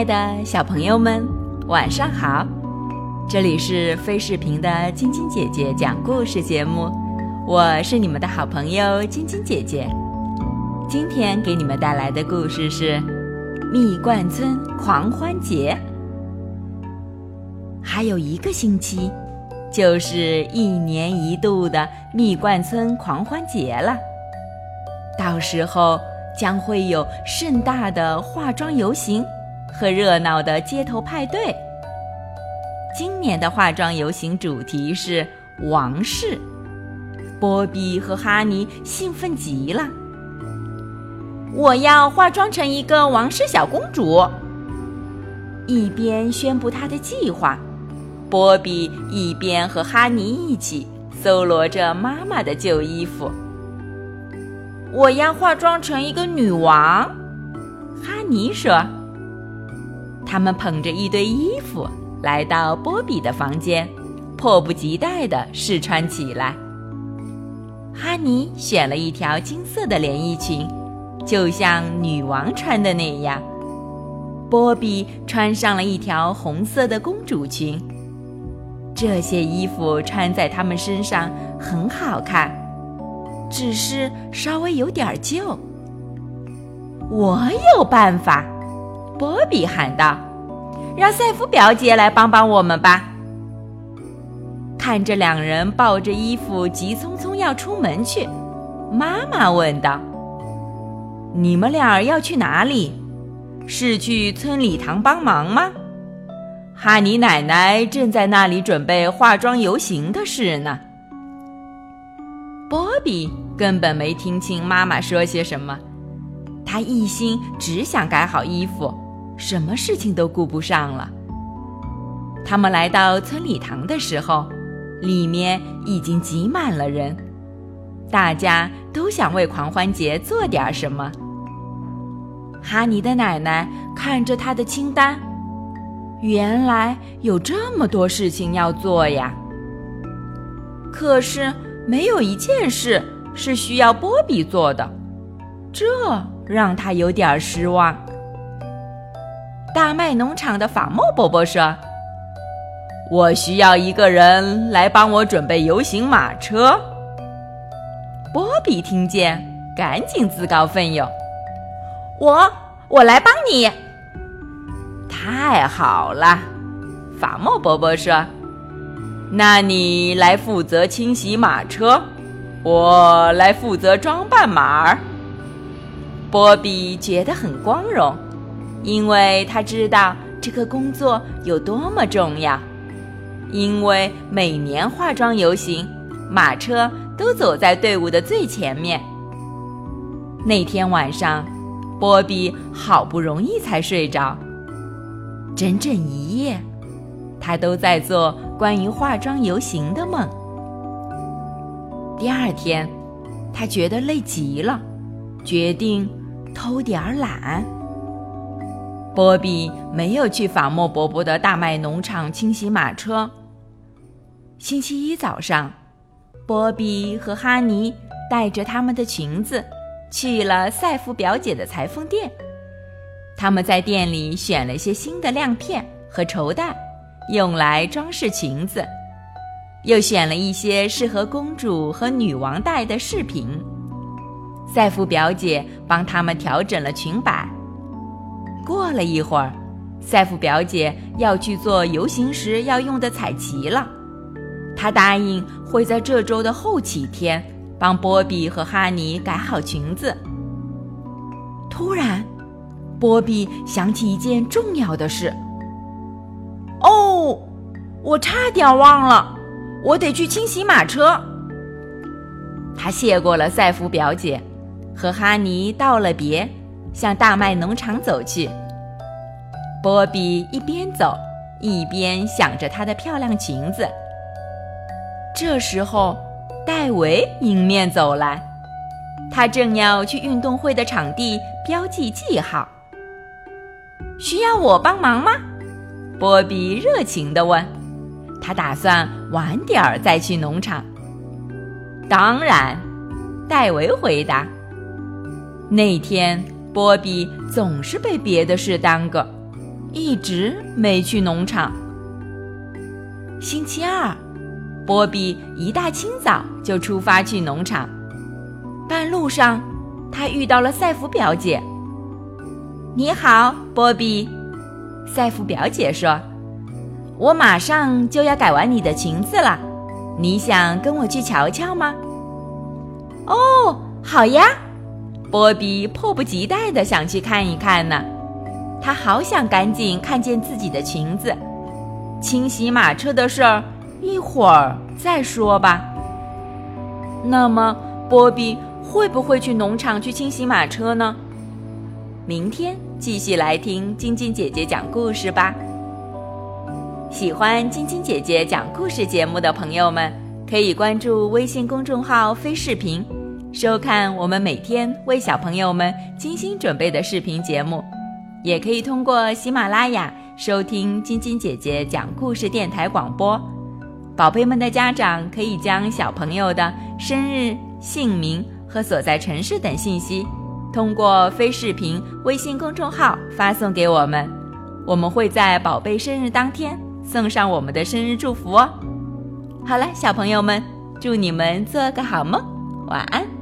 爱的小朋友们，晚上好！这里是飞视频的晶晶姐姐讲故事节目，我是你们的好朋友晶晶姐姐。今天给你们带来的故事是《蜜罐村狂欢节》。还有一个星期，就是一年一度的蜜罐村狂欢节了。到时候将会有盛大的化妆游行和热闹的街头派对。今年的化妆游行主题是王室，波比和哈尼兴奋极了。我要化妆成一个王室小公主。一边宣布他的计划，波比一边和哈尼一起搜罗着妈妈的旧衣服。我要化妆成一个女王，哈尼说。他们捧着一堆衣服来到波比的房间，迫不及待地试穿起来。哈尼选了一条金色的连衣裙，就像女王穿的那样。波比穿上了一条红色的公主裙。这些衣服穿在他们身上很好看。只是稍微有点旧。我有办法，波比喊道：“让赛弗表姐来帮帮我们吧。”看着两人抱着衣服急匆匆要出门去，妈妈问道：“你们俩要去哪里？是去村礼堂帮忙吗？”哈尼奶奶正在那里准备化妆游行的事呢。波比根本没听清妈妈说些什么，他一心只想改好衣服，什么事情都顾不上了。他们来到村礼堂的时候，里面已经挤满了人，大家都想为狂欢节做点什么。哈尼的奶奶看着他的清单，原来有这么多事情要做呀。可是。没有一件事是需要波比做的，这让他有点失望。大麦农场的法莫伯伯说：“我需要一个人来帮我准备游行马车。”波比听见，赶紧自告奋勇：“我，我来帮你。”太好了，法莫伯伯说。那你来负责清洗马车，我来负责装扮马儿。波比觉得很光荣，因为他知道这个工作有多么重要。因为每年化妆游行，马车都走在队伍的最前面。那天晚上，波比好不容易才睡着，整整一夜。他都在做关于化妆游行的梦。第二天，他觉得累极了，决定偷点懒。波比没有去法莫伯伯的大麦农场清洗马车。星期一早上，波比和哈尼带着他们的裙子去了赛弗表姐的裁缝店。他们在店里选了些新的亮片和绸带。用来装饰裙子，又选了一些适合公主和女王戴的饰品。赛弗表姐帮他们调整了裙摆。过了一会儿，赛弗表姐要去做游行时要用的彩旗了。她答应会在这周的后几天帮波比和哈尼改好裙子。突然，波比想起一件重要的事。哦，我差点忘了，我得去清洗马车。他谢过了赛弗表姐，和哈尼道了别，向大麦农场走去。波比一边走一边想着她的漂亮裙子。这时候，戴维迎面走来，他正要去运动会的场地标记记号。需要我帮忙吗？波比热情地问：“他打算晚点儿再去农场。”“当然。”戴维回答。那天，波比总是被别的事耽搁，一直没去农场。星期二，波比一大清早就出发去农场。半路上，他遇到了赛弗表姐。“你好，波比。”赛弗表姐说，“我马上就要改完你的裙子了，你想跟我去瞧瞧吗？”“哦，好呀。”波比迫不及待地想去看一看呢。他好想赶紧看见自己的裙子。清洗马车的事儿，一会儿再说吧。那么，波比会不会去农场去清洗马车呢？明天继续来听晶晶姐姐讲故事吧。喜欢晶晶姐姐讲故事节目的朋友们，可以关注微信公众号“飞视频”，收看我们每天为小朋友们精心准备的视频节目，也可以通过喜马拉雅。收听晶晶姐姐讲故事电台广播，宝贝们的家长可以将小朋友的生日、姓名和所在城市等信息，通过非视频微信公众号发送给我们，我们会在宝贝生日当天送上我们的生日祝福哦。好了，小朋友们，祝你们做个好梦，晚安。